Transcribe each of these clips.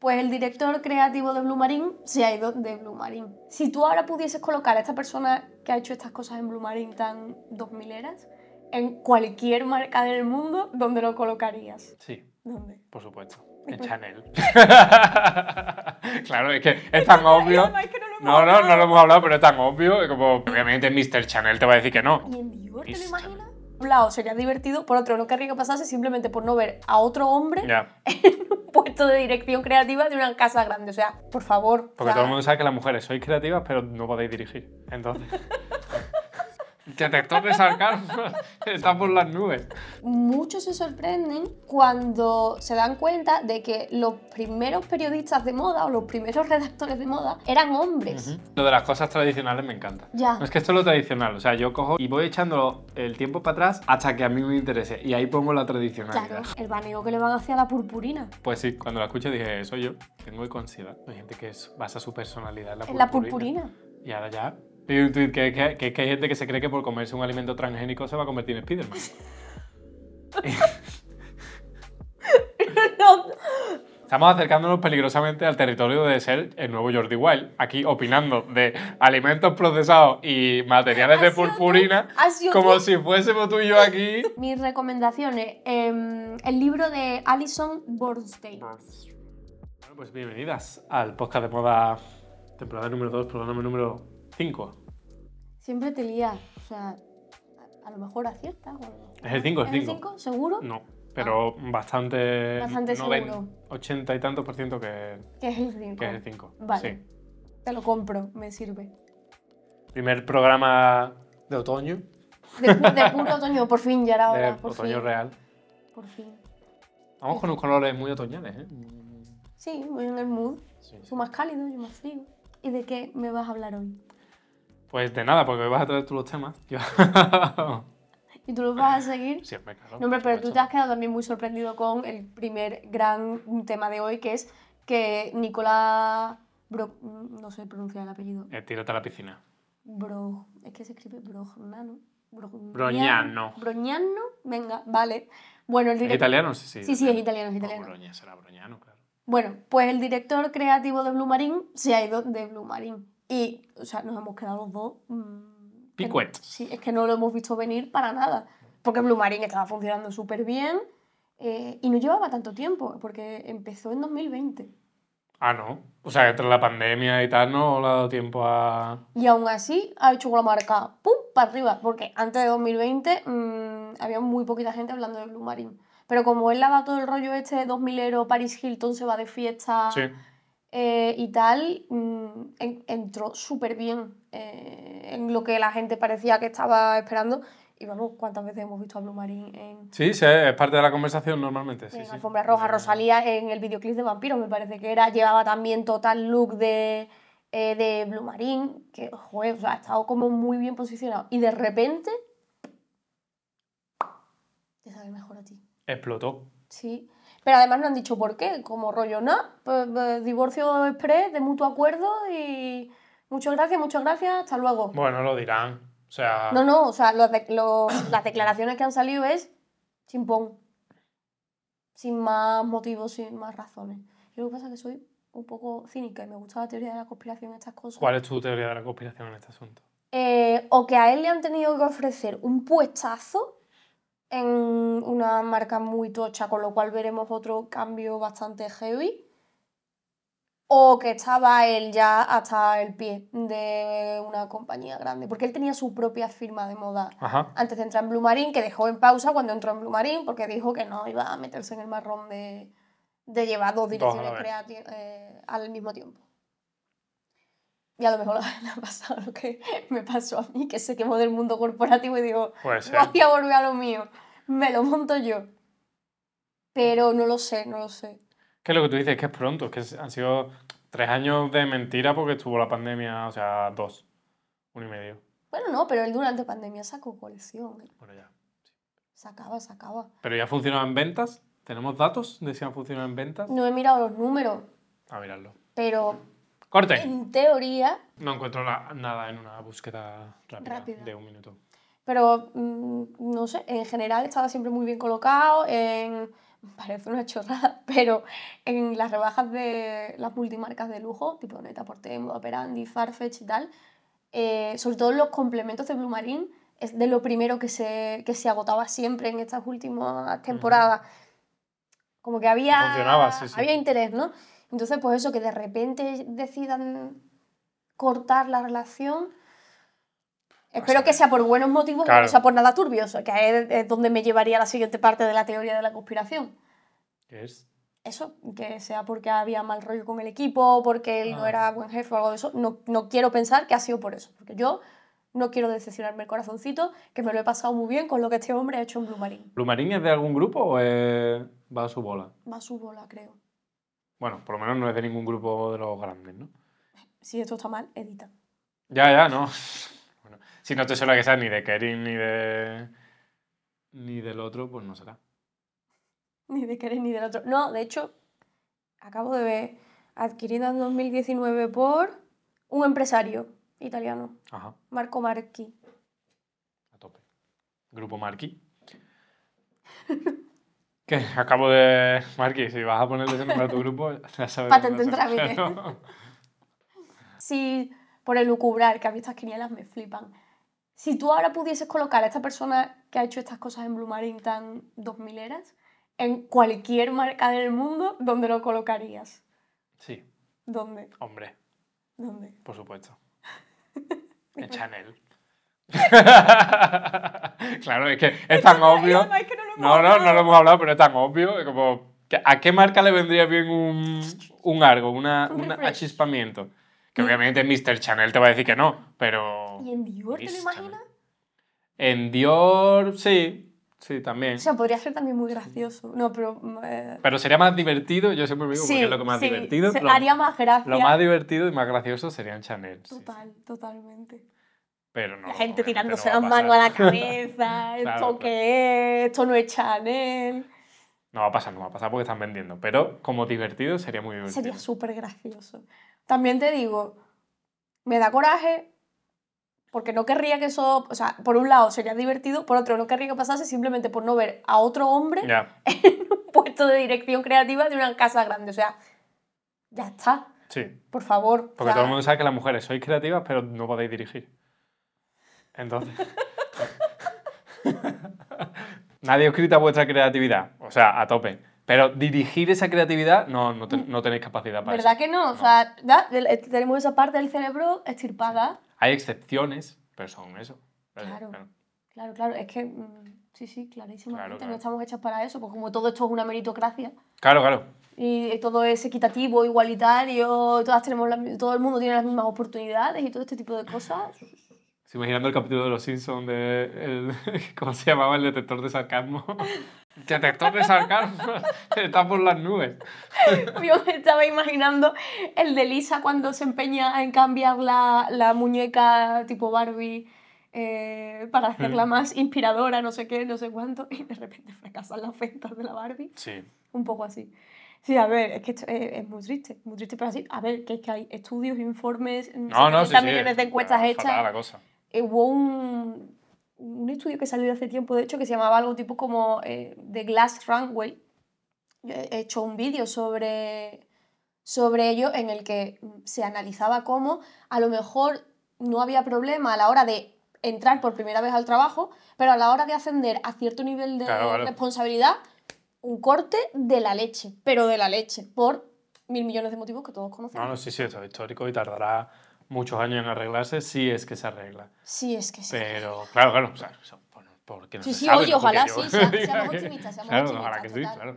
pues el director creativo de Blue Marine se ha ido de Blue Marine. Si tú ahora pudieses colocar a esta persona que ha hecho estas cosas en Blue Marine tan 2000 eras, en cualquier marca del mundo, ¿dónde lo colocarías? Sí, ¿Dónde? por supuesto. En Chanel. claro, es que es tan obvio. No, es que no lo No, no, no hablado. lo hemos hablado, pero es tan obvio. Como, obviamente, Mr. Chanel te va a decir que no. ¿Y en Dior te lo imaginas? Lado sería divertido, por otro no querría que pasase simplemente por no ver a otro hombre Ya. en un puesto de dirección creativa de una casa grande. O sea, por favor. Porque o sea, todo el mundo sabe que las mujeres sois creativas, pero no podéis dirigir. Entonces. Detector de sarcasmo está por las nubes. Muchos se sorprenden cuando se dan cuenta de que los primeros periodistas de moda o los primeros redactores de moda eran hombres. Lo de las cosas tradicionales me encanta. Ya. No es que esto es lo tradicional, o sea, yo cojo y voy echando el tiempo para atrás hasta que a mí me interese. Y ahí pongo la tradicionalidad. Claro, el baneo que le van hacia la purpurina. Pues sí, cuando la escuché dije, soy yo. Tengo que considerar. Hay gente que basa su personalidad en la En la purpurina. purpurina. Y ahora ya. Y un tuit que, que, que- que hay gente que se cree que por comerse un alimento transgénico se va a convertir en Spiderman. Estamos acercándonos peligrosamente al territorio de ser el nuevo Jordi Wild. Aquí opinando de alimentos procesados y materiales de tú, purpurina. Como tú. si fuésemos tú y yo aquí. Mis recomendaciones. em, el libro de Alison Bornstein. Bueno, pues bienvenidas al podcast de moda, temporada número 2, programa número 5. Siempre te lías. O sea, a, a lo mejor aciertas. o Es el cinco, es ¿Es el cinco. 5? ¿Seguro? No, pero bastante. Bastante noven- seguro. 80 y tantos por ciento que, Que es el 5. que es el 5. Vale. Sí. Te lo compro, me sirve. Primer programa de otoño, De, pu- de puro otoño, por fin, ya era de hora. Por otoño fin, real. Por fin. Vamos con unos colores muy otoñales, ¿eh? Sí, voy en el mood. Sí. Más cálido, yo más frío. ¿Y de qué me vas a hablar hoy? Pues de nada, porque hoy vas a traer tú los temas. ¿Y tú lo vas a seguir? Siempre, claro. No, hombre, pero tú te has quedado también muy sorprendido con el primer gran tema de hoy, que es que Nicolás Bro... no sé pronunciar el apellido. Eh, tírate a la piscina. Bro... Es que se escribe Brognano. Brognano. Brognano. Brognano. Venga, vale. Bueno, el ¿Es director... italiano? Sí, sí. Sí, sí, es italiano, es italiano. Broña, será broñano, claro. Bueno, pues el director creativo de Blue Marine se ha ido de Blue Marine. Y, o sea, nos hemos quedado los dos... mm, que- Picuet. Sí, es que no lo hemos visto venir para nada. Porque Blue Marine estaba funcionando súper bien eh, y no llevaba tanto tiempo, porque empezó en 2020. Ah, no. O sea, entre la pandemia y tal no le ha dado tiempo a. Y aún así ha hecho la marca ¡pum! para arriba, porque antes de 2020 mm, había muy poquita gente hablando de Blue Marine. Pero como él le ha dado todo el rollo este de 2000 Paris Hilton se va de fiesta Sí. Eh, y tal, mm, en- entró súper bien eh, en lo que la gente parecía que estaba esperando. Y vamos, ¿cuántas veces hemos visto a Blue Marine en, Sí, sí, es parte de la conversación normalmente. Sí, en sí. Alfombra Roja? Eh, Rosalía en el videoclip de Vampiros, me parece que era, llevaba también total look de, eh, de Blue Marine, que, joder, o sea, ha estado como muy bien posicionado. Y de repente, te sabe mejor a ti. Explotó. Sí. Pero además no han dicho por qué, como rollo, no, pues, divorcio express de mutuo acuerdo y muchas gracias, muchas gracias, hasta luego. Bueno, lo dirán. O sea. No, no, o sea, los de- los- las declaraciones que han salido es chimpón. Sin más motivos, sin más razones. Yo lo que pasa es que soy un poco cínica y me gusta la teoría de la conspiración, estas cosas. ¿Cuál es tu teoría de la conspiración en este asunto? Eh, o que a él le han tenido que ofrecer un puestazo en una marca muy tocha, con lo cual veremos otro cambio bastante heavy. O que estaba él ya hasta el pie de una compañía grande. Porque él tenía su propia firma de moda Ajá. antes de entrar en Blue Marine, que dejó en pausa cuando entró en Blue Marine, porque dijo que no iba a meterse en el marrón de, de llevar dos direcciones creativas eh, al mismo tiempo. Y a lo mejor le ha pasado lo que me pasó a mí, que se quemó del mundo corporativo y digo, voy a volver a lo mío, me lo monto yo. Pero no lo sé, no lo sé. ¿Qué es lo que tú dices? Que es pronto. Es que han sido tres años de mentira porque estuvo la pandemia, o sea, dos. Uno y medio. Bueno, no, pero él durante pandemia sacó colección. ¿eh? Bueno, ya. Sacaba, sacaba. ¿Pero ya ha funcionado en ventas? ¿Tenemos datos de si han funcionado en ventas? No he mirado los números, A mirarlo. pero ¡Corte! en teoría No encuentro nada en una búsqueda rápida, Rápida. de un minuto. Pero, mm, no sé, en general estaba siempre muy bien colocado, en parece una chorrada, pero en las rebajas de las multimarcas de lujo, tipo Neta Porte, Moda Operandi, Farfetch y tal, eh, sobre todo los complementos de Blue Marine, es de lo primero que se, que se agotaba siempre en estas últimas temporadas. Como que había, sí, sí. había interés, ¿no? Entonces, pues eso, que de repente decidan cortar la relación. Espero que sea por buenos motivos y Claro. no sea por nada turbio, o sea, que es, donde me llevaría la siguiente parte de la teoría de la conspiración. ¿Qué es? Eso, que sea porque había mal rollo con el equipo, porque él no Ah. era buen jefe o algo de eso. No, no quiero pensar que ha sido por eso, porque yo no quiero decepcionarme el corazoncito, que me lo he pasado muy bien con lo que este hombre ha hecho en Blue Marine. ¿Blue Marine es de algún grupo o es- va a su bola? Va a su bola, creo. Bueno, por lo menos no es de ningún grupo de los grandes, ¿no? Si esto está mal, edita. Ya, ya, no. Si no te suena que sea ni de Kerin ni de. ni del otro, pues no será. Ni de querer ni del otro. No, de hecho, acabo de ver adquirida en 2019 por un empresario italiano, Ajá, Marco Marchi. a tope. Grupo Marquis. ¿Qué? Acabo de. Marquis, si vas a ponerle ese nombre a tu grupo, ya sabes. Patente en trámite. Si por el lucubrar, que a mí estas quinielas me flipan. Si tú ahora pudieses colocar a esta persona que ha hecho estas cosas en Blue Marine tan 2000 eras en cualquier marca del mundo, ¿dónde lo colocarías? Sí, ¿Dónde? hombre, ¿Dónde? por supuesto. En Chanel. claro, es que es tan obvio. No, es que no lo No, no, lo hemos hablado, pero es tan obvio. es Como, ¿A qué marca le vendría bien un, un algo, una, Un un achispamiento? Que obviamente Mr. Chanel te va a decir que no, pero. ¿Y en Dior te lo Miss imaginas? En Dior, sí, sí, también. O sea, podría ser también muy gracioso. No, pero... eh, Pero sería más divertido, yo siempre digo, porque es lo que más sí, divertido. se- Lo, haría más gracia. lo más divertido y más gracioso sería en Chanel. sí, sí. Total, totalmente. Pero no. la gente obviamente tirándose no las va manos a la cabeza, esto Claro, qué es, esto no es Chanel. No va a pasar, no va a pasar porque están vendiendo. Pero como divertido sería muy divertido. Sería súper gracioso. También te digo, me da coraje porque no querría que eso, o sea, por un lado sería divertido, por otro no querría que pasase simplemente por no ver a otro hombre Ya, en un puesto de dirección creativa de una casa grande. O sea, ya está, sí. por favor. Porque todo el mundo sabe que las mujeres sois creativas, pero no podéis dirigir. Entonces. Nadie os grita vuestra creatividad. O sea, a tope. Pero dirigir esa creatividad no, no, te- no tenéis capacidad para ¿Verdad eso. que no? O sea, tenemos esa parte del cerebro extirpada. Hay excepciones, pero son eso. Claro. claro. Claro, claro, es que mm, sí, sí, clarísimamente Claro, no claro. estamos hechas para eso, porque como todo esto es una meritocracia Claro, claro. y todo es equitativo, igualitario, todas tenemos la todo el mundo tiene las mismas oportunidades y todo este tipo de cosas. Estoy imaginando el capítulo de Los Simpsons de. el- ¿Cómo se llamaba? El detector de sarcasmo. detector de sarcasmo. Está por las nubes. Yo me estaba imaginando el de Lisa cuando se empeña en cambiar la, la muñeca tipo Barbie eh, para hacerla más inspiradora, no sé qué, no sé cuánto, y de repente fracasan las ventas de la Barbie. Sí. Un poco así. Sí, a ver, es que esto es, es muy triste, muy triste, pero así, a ver, que es que hay estudios, informes, No, no, sí, 70 sí. millones de encuestas hechas. la cosa. Eh, hubo un, un estudio que salió hace tiempo, de hecho, que se llamaba algo tipo como eh, The Glass Runway. Yo He hecho un vídeo sobre, sobre ello en el que se analizaba cómo a lo mejor no había problema a la hora de entrar por primera vez al trabajo, pero a la hora de ascender a cierto nivel de Claro, responsabilidad, un corte de la leche, pero de la leche, por mil millones de motivos que todos conocemos. No, no, sí, sí, esto es histórico y tardará muchos años en arreglarse si es que se arregla. Sí, es que sí. Pero, claro, claro, o sea, por- porque no Sí, se sí, sabe, oye, ojalá sí, sea- seamos optimistas, seamos claro, optimistas, ojalá que sí, total. claro.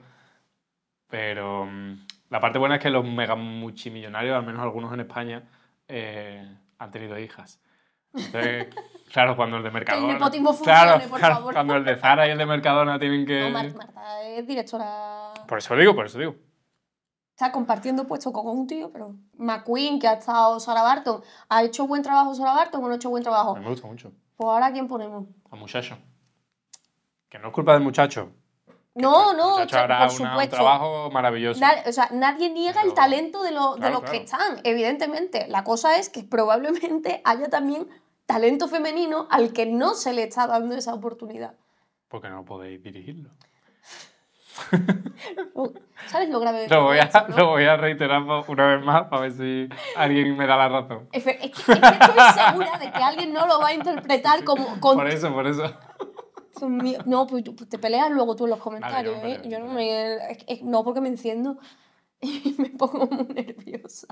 Pero mm, la parte buena es que los mega multimillonarios, al menos algunos en España, eh, han tenido hijas. Entonces, claro, cuando el de Mercadona... nepotismo claro, funcione, por claro, favor. cuando el de Zara y el de Mercadona tienen que... No, Mar- Marta es directora. Por eso digo, por eso digo. Está compartiendo puesto con un tío, pero. McQueen, que ha estado Sarah Barton. ¿Ha hecho buen trabajo Sarah Barton o no ha hecho buen trabajo? me gusta mucho. Pues ahora, ¿a ¿quién ponemos? Al muchacho. Que no es culpa del muchacho. No, el no, muchacho o sea, hará por una- supuesto. un trabajo maravilloso. O sea, nadie niega el Pero- talento de, lo- de Claro, los claro. que están, evidentemente. La cosa es que probablemente haya también talento femenino al que no se le está dando esa oportunidad. Porque no podéis dirigirlo. ¿Sabes lo grave de Lo voy, a, no? lo voy a reiterar una vez más para ver si alguien me da la razón. Es que, es que estoy segura de que alguien no lo va a interpretar como... Con... Por eso, por eso. No, pues pues te peleas luego tú en los comentarios, Vale, ¿eh? yo me Yo no me... es- es- no, porque me enciendo y me pongo muy nerviosa.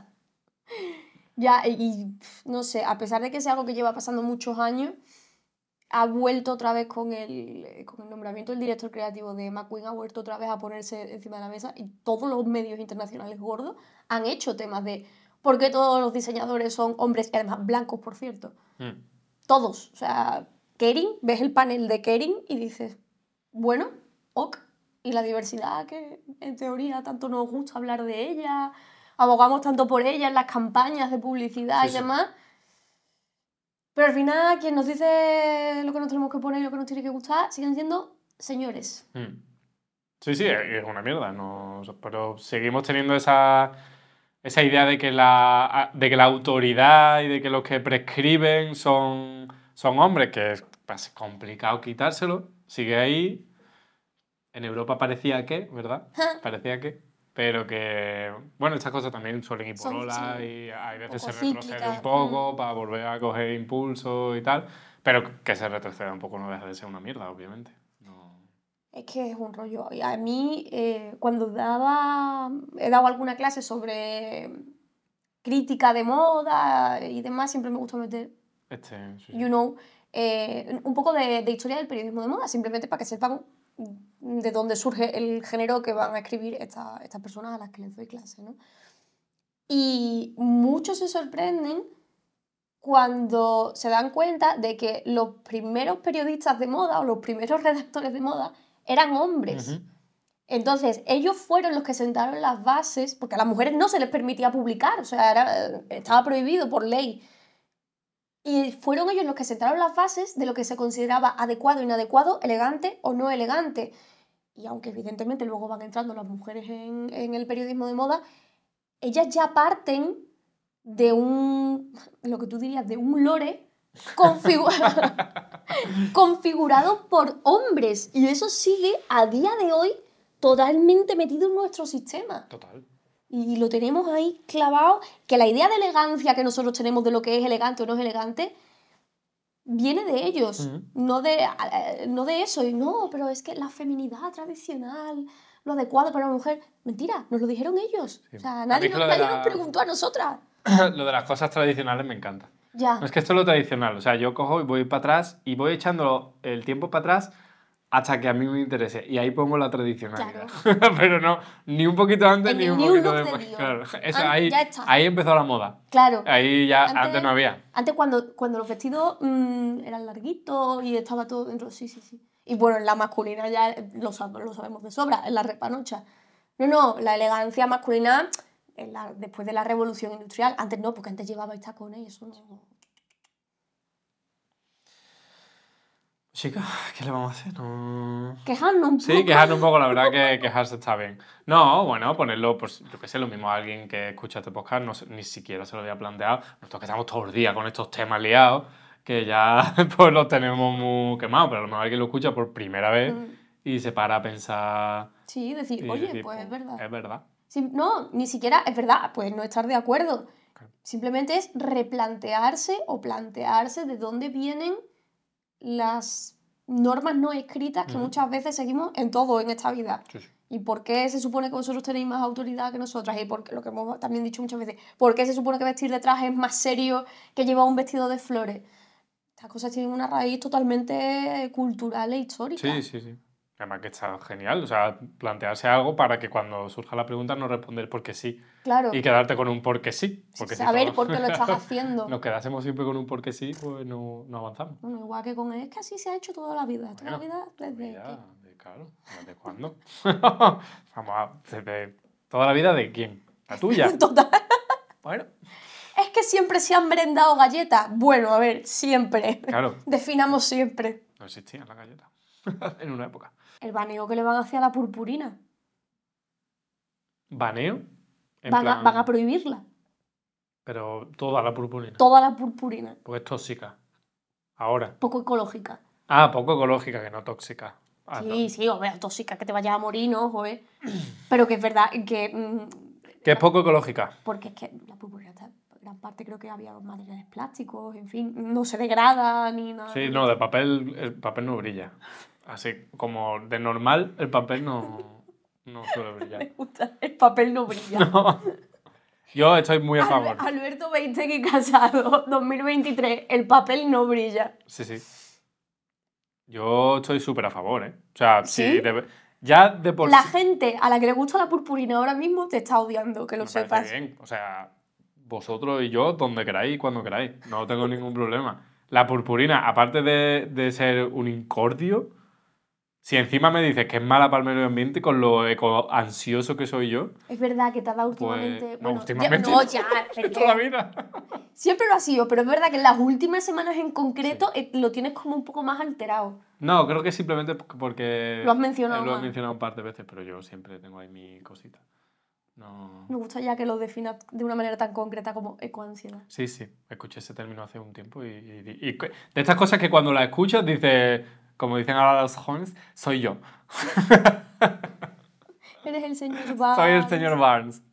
Ya, y, no sé, a pesar de que sea algo que lleva pasando muchos años, ha vuelto otra vez con el, eh, con el nombramiento del director creativo de McQueen, ha vuelto otra vez a ponerse encima de la mesa y todos los medios internacionales gordos han hecho temas de por qué todos los diseñadores son hombres, y además blancos, por cierto. Mm. Todos. O sea, Kering, ves el panel de Kering y dices, bueno, ok. Y la diversidad que en teoría tanto nos gusta hablar de ella, abogamos tanto por ella en las campañas de publicidad Sí, y sí. Pero al final, quien nos dice lo que nos tenemos que poner y lo que nos tiene que gustar, siguen siendo señores. Mm. Sí, sí, es una mierda. No, pero seguimos teniendo esa, esa idea de que, la, de que la autoridad y de que los que prescriben son, son hombres, que es pues, complicado quitárselo. Sigue ahí. En Europa parecía que, ¿verdad? Parecía que. Pero que, bueno, estas cosas también suelen ir por olas sí, y hay veces se retrocede cíclicas, un poco para volver a coger impulso y tal. Pero que se retroceda un poco no deja de ser una mierda, obviamente. No. Es que es un rollo. Y a mí, eh, cuando daba, he dado alguna clase sobre crítica de moda y demás, siempre me gusta meter, Este, sí, you know, eh, un poco de, de historia del periodismo de moda, simplemente para que sepan de dónde surge el género que van a escribir esta- estas personas a las que les doy clase, ¿no? Y muchos se sorprenden cuando se dan cuenta de que los primeros periodistas de moda o los primeros redactores de moda eran hombres. Entonces, ellos fueron los que sentaron las bases, porque a las mujeres no se les permitía publicar, o sea, era- estaba prohibido por ley. Y fueron ellos los que sentaron las bases de lo que se consideraba adecuado, inadecuado, elegante o no elegante. Y aunque evidentemente luego van entrando las mujeres en, en el periodismo de moda, ellas ya parten de un, lo que tú dirías, de un lore configu- configurado por hombres. Y eso sigue a día de hoy totalmente metido en nuestro sistema. Total. Y lo tenemos ahí clavado, que la idea de elegancia que nosotros tenemos de lo que es elegante o no es elegante, viene de ellos, no, de, eh, no de eso. Y no, pero es que la feminidad tradicional, lo adecuado para una mujer, mentira, nos lo dijeron ellos. Sí. O sea, nadie, nos, nadie la- nos preguntó a nosotras. Lo de las cosas tradicionales me encanta. Ya. No es que esto es lo tradicional. O sea, yo cojo y voy para atrás y voy echando el tiempo para atrás hasta que a mí me interese. Y ahí pongo la tradicionalidad. Pero no, ni un poquito antes ni un poquito de después. Claro. Eso, Ah, ahí, ahí empezó la moda. Claro. Ahí ya Antes- antes, no había. Antes cuando, cuando los vestidos mm, eran larguitos y estaba todo dentro, sí, sí, sí. Y bueno, en la masculina ya lo, sab- lo sabemos de sobra, en la repanocha. No, no, la elegancia masculina en la- después de la revolución industrial. Antes no, porque antes llevabais tacones y eso no... Chica, ¿qué le vamos a hacer? No... Quejarnos un Sí, poco. quejarnos un poco, la verdad que quejarse está bien. No, bueno, ponerlo, pues yo qué sé, lo mismo a alguien que escucha este podcast, no ni siquiera se lo había planteado. Nosotros que estamos todos los días con estos temas liados, que ya pues los tenemos muy quemados, pero a lo mejor alguien lo escucha por primera vez Mm, y se para a pensar. Sí, decir, oye, decir, pues es verdad. Es verdad. Sí, no, ni siquiera es verdad, pues no estar de acuerdo. Claro. Simplemente es replantearse o plantearse de dónde vienen las normas no escritas que muchas veces seguimos en todo en esta vida. Sí, sí. ¿Y por qué se supone que vosotros tenéis más autoridad que nosotras? Y por qué- lo que hemos también dicho muchas veces, ¿por qué se supone que vestir de traje es más serio que llevar un vestido de flores? Estas cosas tienen una raíz totalmente cultural e histórica. Sí, sí, sí. Además que está genial, o sea, plantearse algo para que cuando surja la pregunta no responder porque sí Claro, y quedarte con un porque sí. Porque si saber todo- por qué lo estás haciendo. nos quedásemos siempre con un porque sí, pues no, no avanzamos. Bueno, igual que con él, es que así se ha hecho toda la vida. Toda la vida desde Mira, que- de- claro, ¿desde cuándo? Vamos a. desde toda la vida de quién? La tuya. Total. Bueno, Es que siempre se han brindado galletas. Bueno, a ver, siempre. claro, Definamos siempre. no existían las galletas en una época. El baneo que le van a hacer a la purpurina. Baneo. En Van, a, plan, van a prohibirla. Pero toda la purpurina. Toda la purpurina. Porque es tóxica. Ahora. Poco ecológica. Ah, poco ecológica, que no tóxica. Ah, Sí, sí, o sea, tóxica, que te vayas a morir, ¿no? Joder. Pero que es verdad que. mm, Que es poco ecológica. porque es que la purpurina está. Gran parte creo que había materiales plásticos, en fin, no se degrada ni nada. Sí, no, de papel, el papel no brilla. Así como de normal, el papel no, no suele brillar. Me gusta, el papel no brilla. No. Yo estoy muy a favor. Albe- Alberto 20 que casado, 2023, el papel no brilla. Sí, sí. Yo estoy súper a favor, ¿eh? O sea, sí, ¿Sí? de- ya de por La gente a la que le gusta la purpurina ahora mismo te está odiando, que lo me sepas. bien. O sea, vosotros y yo, donde queráis, cuando queráis. No tengo ningún problema. La purpurina, aparte de, de ser un incordio, si encima me dices que es mala para el medio ambiente con lo eco ansioso que soy yo, Es verdad que te ha dado Pues, últimamente. no, bueno, últimamente Ya, no, ya, perdón. toda la vida. Siempre lo ha sido, pero es verdad que en las últimas semanas en concreto eh, lo tienes como un poco más alterado. No, creo que simplemente porque... Lo has mencionado Lo he más. mencionado un par de veces, pero yo siempre tengo ahí mi cosita. No... Me gusta ya que lo definas de una manera tan concreta como ecoansiedad. Sí, sí, escuché ese término hace un tiempo y, y- y de estas cosas que cuando las escuchas dices, como dicen ahora los jóvenes, soy yo, Eres el señor Barnes. soy el señor Barnes.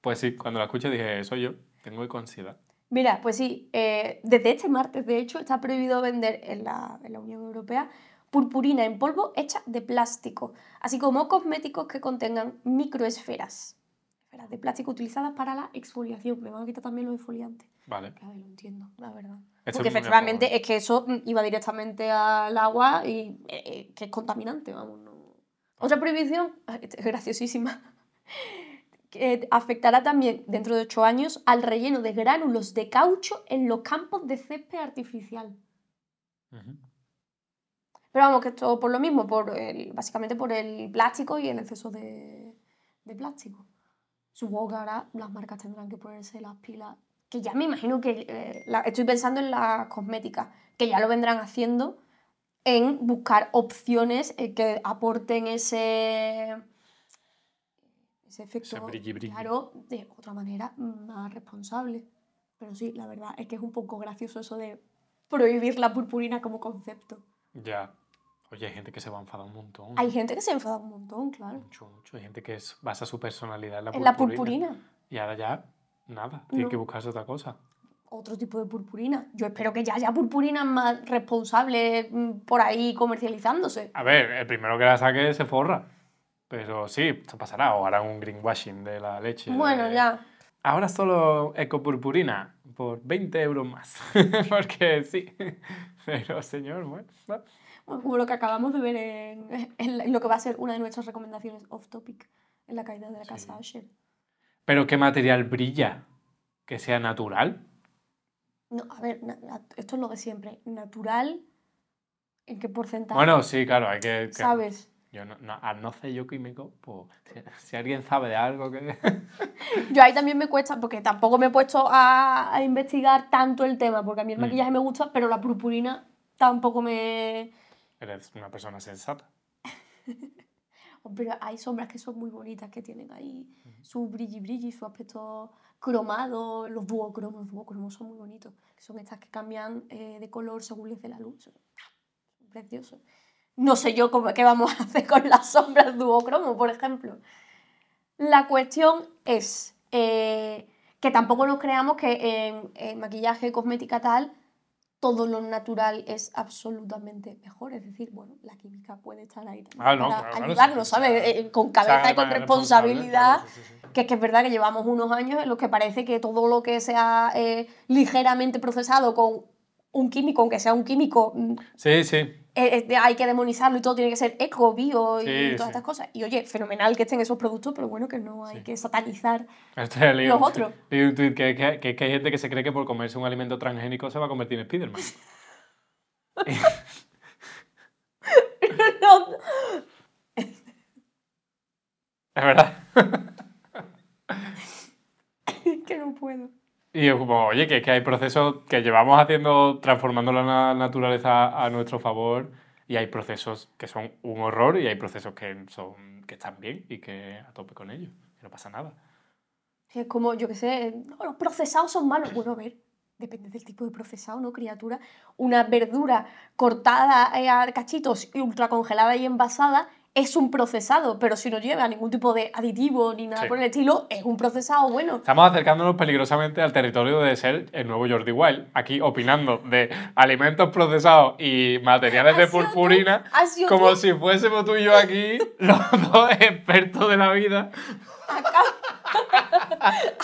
Pues sí, cuando la escuché dije, soy yo, tengo ecoansiedad. Mira, pues sí, eh, desde este martes, de hecho, está prohibido vender en la, en la Unión Europea purpurina en polvo hecha de plástico, así como cosméticos que contengan microesferas. De plástico utilizadas para la exfoliación. Me van a quitar también los exfoliantes. Vale. Claro, lo entiendo, la verdad. Porque efectivamente es que eso mm, iba directamente al agua y eh, eh, que es contaminante, vamos. no. Otra prohibición, graciosísima, que afectará también dentro de ocho años al relleno de gránulos de caucho en los campos de césped artificial. Pero vamos, que esto por lo mismo, por el- básicamente por el plástico y el exceso de, de plástico. Supongo que ahora las marcas tendrán que ponerse las pilas, que ya me imagino que, eh, la- estoy pensando en las cosméticas, que ya lo vendrán haciendo en buscar opciones eh, que aporten ese, ese efecto, Ese brilli, brilli. claro, de otra manera más responsable. Pero sí, la verdad es que es un poco gracioso eso de prohibir la purpurina como concepto. Ya. Oye, hay gente que se va a enfadar un montón. Hay gente que se enfada un montón, claro. Mucho, mucho. Hay gente que es- basa su personalidad en la En purpurina. la purpurina. Y ahora ya, nada, tiene No. que buscarse otra cosa. Otro tipo de purpurina. Yo espero que ya haya purpurinas más responsables mm, por ahí comercializándose. A ver, el primero que la saque se forra. Pero sí, esto pasará. O harán un greenwashing de la leche. Bueno, de- ya. Ahora solo ecopurpurina por 20 euros más. Porque sí. Pero señor, bueno. Bueno, Como lo que acabamos de ver en, en lo que va a ser una de nuestras recomendaciones off topic en la caída de la casa Sí. Asher. Pero ¿qué material brilla? Que sea natural. No, a ver, esto es lo de siempre. Natural, ¿en qué porcentaje? Bueno, sí, claro, hay que... que- ¿Sabes? Yo no, no- al no ser yo químico, pues si, si alguien sabe de algo que... Yo ahí también me cuesta, porque tampoco me he puesto a, a investigar tanto el tema, porque a mí el Mm. maquillaje me gusta, pero la purpurina tampoco me... Eres una persona sensata. Pero hay sombras que son muy bonitas, que tienen ahí su brilli brilli, su aspecto cromado, los duocromos, los duocromos son muy bonitos, son estas que cambian eh, de color según les dé la luz. Son preciosos. No sé yo cómo, qué vamos a hacer con las sombras duocromo, por ejemplo. La cuestión es eh, que tampoco nos creamos que en, en maquillaje, cosmética tal, todo lo natural es absolutamente mejor. Es decir, bueno, la química puede estar ahí también Ah, no, para claro, ayudarnos, ¿sabes? Eh, con cabeza y con responsabilidad. claro, sí. Que es que es verdad que llevamos unos años en los que parece que todo lo que sea eh, ligeramente procesado con un químico, aunque sea un químico, mm, Sí, sí. Hay que demonizarlo y todo tiene que ser eco, bio y Sí, todas sí. estas cosas. Y oye, fenomenal que estén esos productos, pero bueno, que no hay Sí. que satanizar. Este Los otros. leí un tuit que, que, que, que hay gente que se cree que por comerse un alimento transgénico se va a convertir en Spiderman. No, Es verdad. que no puedo. Y es como, oye, que, que hay procesos que llevamos haciendo, transformando la na- naturaleza a nuestro favor, y hay procesos que son un horror y hay procesos que, son, que están bien y que a tope con ellos. no pasa nada. Es como, yo qué sé, no, los procesados son malos. Bueno, a ver, depende del tipo de procesado, ¿no, criatura? Una verdura cortada eh, a cachitos y ultracongelada y envasada es un procesado, pero si no lleva ningún tipo de aditivo ni nada Sí. por el estilo, es un procesado bueno. Estamos acercándonos peligrosamente al territorio de ser el nuevo Jordi Wild, aquí opinando de alimentos procesados y materiales de tú, purpurina, como tú. si fuésemos tú y yo aquí, los dos expertos de la vida.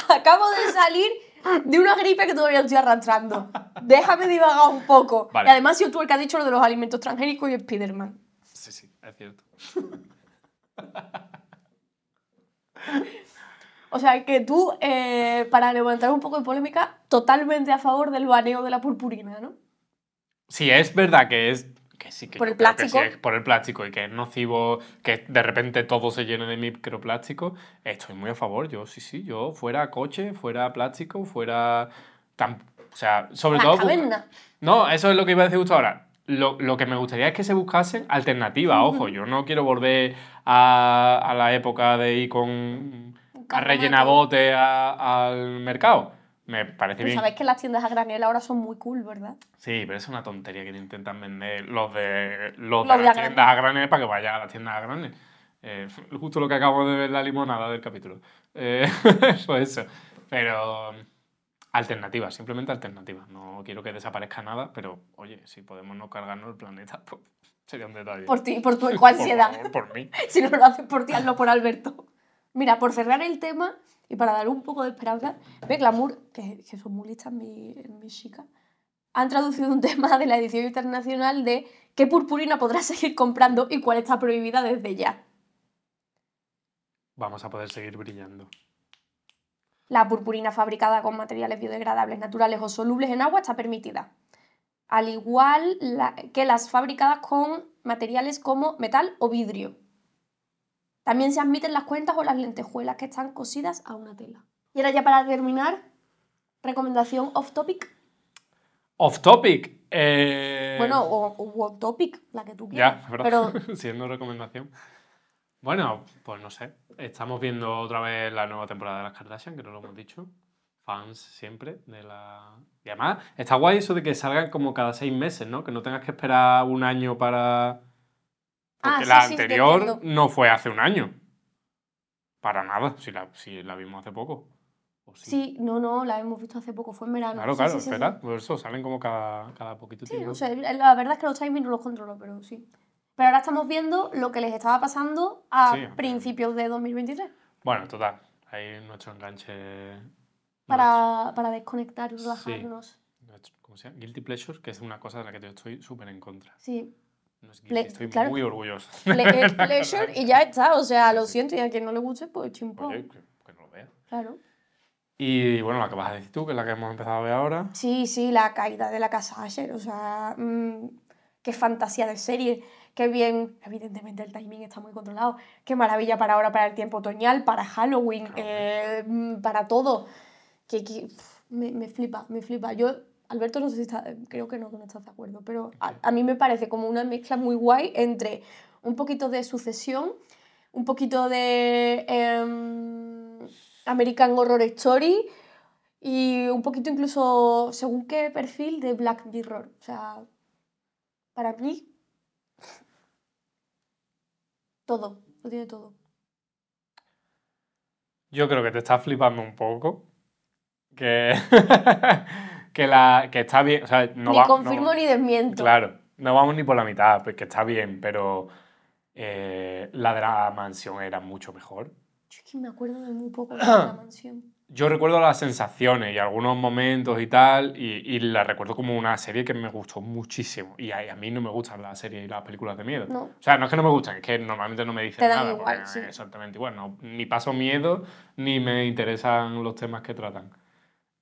Acabo de salir de una gripe que todavía estoy arrastrando. Déjame divagar un poco. Vale. Y además, si tú el que has dicho lo de los alimentos transgénicos y Spiderman. Sí, sí, es cierto. O sea, que tú, eh, para levantar un poco de polémica, totalmente a favor del baneo de la purpurina, ¿no? Sí, es verdad que es. Que sí, que Por el que plástico. sí por el plástico y que es nocivo, que de repente todo se llene de microplástico. Estoy muy a favor. Yo, sí, sí, yo fuera coche, fuera plástico, fuera. tan- o sea, sobre Las todo. cavernas. No, eso es lo que iba a decir justo ahora. Lo, lo que me gustaría es que se buscasen alternativas. Ojo, yo no quiero volver a, a la época de ir con. A rellenar bote al mercado. Me parece bien. sabéis que las tiendas a granel ahora son muy cool, ¿verdad? Sí, pero es una tontería que te intentan vender los de, los Los de de las a tiendas a granel para que vaya a las tiendas a granel. Eh, justo lo que acabo de ver la limonada del capítulo. Eh, pues eso. Pero alternativas, simplemente alternativas. No quiero que desaparezca nada, pero oye, si podemos no cargarnos el planeta, pues sería un detalle. Por ti, por tu Por ansiedad. favor, por mí. si no lo haces por ti, hazlo por Alberto. Mira, por cerrar el tema y para dar un poco de esperanza, ve Glamour, que, que son muy listas mis mi chicas, han traducido un tema de la edición internacional de qué purpurina podrás seguir comprando y cuál está prohibida desde ya. Vamos a poder seguir brillando. La purpurina fabricada con materiales biodegradables, naturales o solubles en agua está permitida. Al igual la- que las fabricadas con materiales como metal o vidrio. También se admiten las cuentas o las lentejuelas que están cosidas a una tela. Y ahora ya para terminar, recomendación off topic. Off topic. eh, Bueno, o, o on topic, la que tú quieras. Ya, Pero siendo recomendación. Bueno, pues no sé. Estamos viendo otra vez la nueva temporada de las Kardashian, que no lo hemos dicho. Fans siempre de la. Y además, está guay eso de que salgan como cada seis meses, ¿no? Que no tengas que esperar un año para. Ah, Porque sí, la sí, te anterior entiendo. no fue hace un año. Para nada, si la, si la vimos hace poco. ¿O sí? sí, no, no, la hemos visto hace poco, fue en verano. Claro, Sí, claro, sí, sí, sí. espera. Por eso salen como cada, cada poquito Sí, tiempo. o sea, la verdad es que los timings no los controlo, pero sí. Pero ahora estamos viendo lo que les estaba pasando a Sí, principios de 2023. Bueno, total. Ahí nuestro enganche. Para, para desconectar y Sí. relajarnos. nuestro- ¿Cómo se llama? Guilty pleasure, que es una cosa de la que yo estoy súper en contra. Sí. No es guilty, Ple- estoy claro. muy orgulloso. Ple- es pleasure y ya está. O sea, lo siento y a quien no le guste, pues chimpón. Oye, que, que no lo vea. Claro. Y bueno, la que vas a decir tú, que es la que hemos empezado a ver ahora. Sí, sí, la caída de la casa Asher. O sea, mm, qué fantasía de serie. Qué bien. Evidentemente el timing está muy controlado. Qué maravilla para ahora, para el tiempo otoñal, para Halloween, Claro. eh, mm, para todo. Que, me, me flipa, me flipa. Yo, Alberto, no sé si está, creo que no, que no estás de acuerdo, pero a, a mí me parece como una mezcla muy guay entre un poquito de sucesión, un poquito de em, American Horror Story y un poquito incluso, según qué perfil, de Black Mirror. O sea, para mí, todo, lo tiene todo. Yo creo que te estás flipando un poco. Que, que, la, que está bien. O sea, no ni va- no- confirmo ni desmiento. Claro, no vamos ni por la mitad, porque está bien, pero eh, la de la mansión era mucho mejor. Yo es que me acuerdo de muy poco de la mansión. Yo recuerdo las sensaciones y algunos momentos y tal, y, y la recuerdo como una serie que me gustó muchísimo. Y a, a mí no me gustan las series y las películas de miedo. No. O sea, no es que no me gustan, es que normalmente no me dicen Te dan nada. igual, sí. Exactamente igual. No, ni paso miedo, ni me interesan los temas que tratan.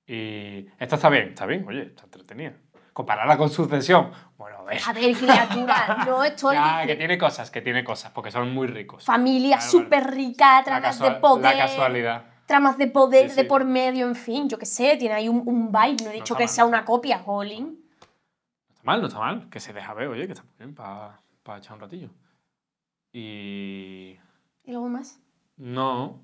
Y esta está bien, está bien, oye, está entretenida. Compararla con Sucesión, bueno, a ver. A ver, criatura, no estoy Ya, que tiene cosas, que tiene cosas, porque son muy ricos. Familia Claro, súper rica, casua- de poder. la casualidad. Tramas de poder Sí, de sí. por medio, en fin, yo qué sé, tiene ahí un, un vibe. No he dicho está que mal, sea no una copia, Jolín. No está mal, no está mal. Que se deja ver, oye, que está bien para echar un ratillo. Y. ¿Y luego más? No.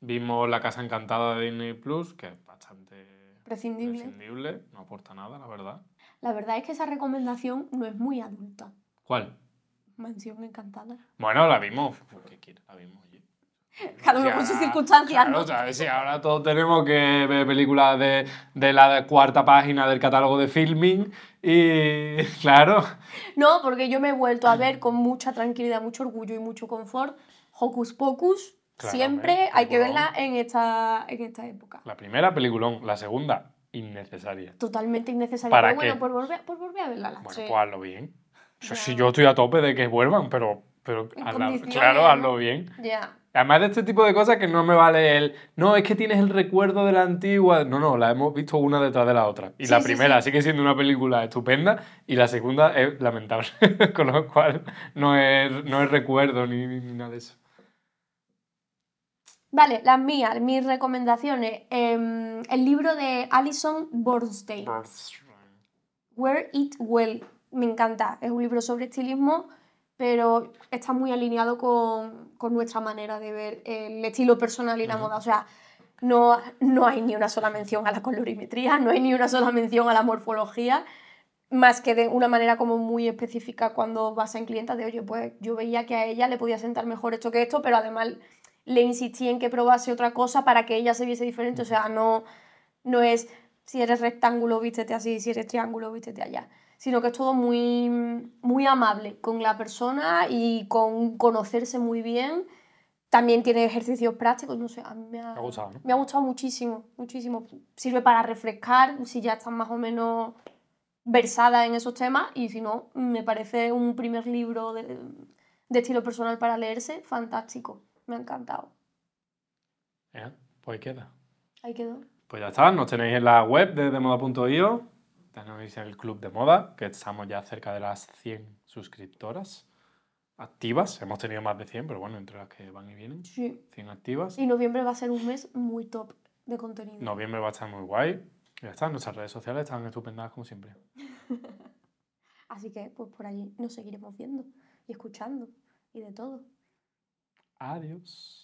Vimos La Casa Encantada de Disney Plus, que es bastante Prescindible. prescindible, no aporta nada, la verdad. La verdad es que esa recomendación no es muy adulta. ¿Cuál? Mansión encantada. Bueno, la vimos. ¿Qué quieres? La vimos. Cada uno con sus circunstancias, claro, ¿no? ¿sabes? Sí, ahora todos tenemos que ver películas de, de la cuarta página del catálogo de filming y claro, No, porque yo me he vuelto a ver con mucha tranquilidad, mucho orgullo y mucho confort Hocus Pocus. Siempre hay que verla en esta, en esta época. la primera peliculón, la segunda innecesaria. Totalmente innecesaria. ¿Para pero bueno, qué? por volver, por volver a verla. las Bueno, tres. pues hazlo bien. Eso sí, Ya. yo estoy a tope de que vuelvan, pero, pero hazla- claro, hazlo bien. Ya. Además de este tipo de cosas que no me vale el. No, es que tienes el recuerdo de la antigua. No, no, la hemos visto una detrás de la otra. Y Sí, la sí, primera sí. sigue siendo una película estupenda y la segunda es lamentable. Con lo cual no es, no es recuerdo ni, ni nada de eso. Vale, las mías, mis recomendaciones. Em, el libro de Alison Bornstein. Wear It Well. Me encanta. Es un libro sobre estilismo, pero está muy alineado con, con nuestra manera de ver el estilo personal y la moda. O sea, no, no hay ni una sola mención a la colorimetría, no hay ni una sola mención a la morfología, más que de una manera como muy específica cuando vas en clienta de, oye, pues yo veía que a ella le podía sentar mejor esto que esto, pero además le insistí en que probase otra cosa para que ella se viese diferente. O sea, no, no es si eres rectángulo, vístete así, si eres triángulo, vístete allá. Sino que es todo muy, muy amable con la persona y con conocerse muy bien. También tiene ejercicios prácticos, no sé, a mí me ha, Me ha gustado, ¿no? me ha gustado muchísimo, muchísimo. Sirve para refrescar si ya estás más o menos versada en esos temas y si no, me parece un primer libro de, de estilo personal para leerse fantástico. Me ha encantado. Pues queda. Ahí quedó. Pues ya está, nos tenéis en la web de demoda.io, tenéis en el club de moda, que estamos ya cerca de las 100 suscriptoras activas. Hemos tenido más de 100, pero bueno, entre las que van y vienen, Sí. 100 activas. Y noviembre va a ser un mes muy top de contenido. Noviembre va a estar muy guay. Ya está, nuestras redes sociales están estupendas como siempre. Así que pues por allí nos seguiremos viendo y escuchando y de todo. Adiós.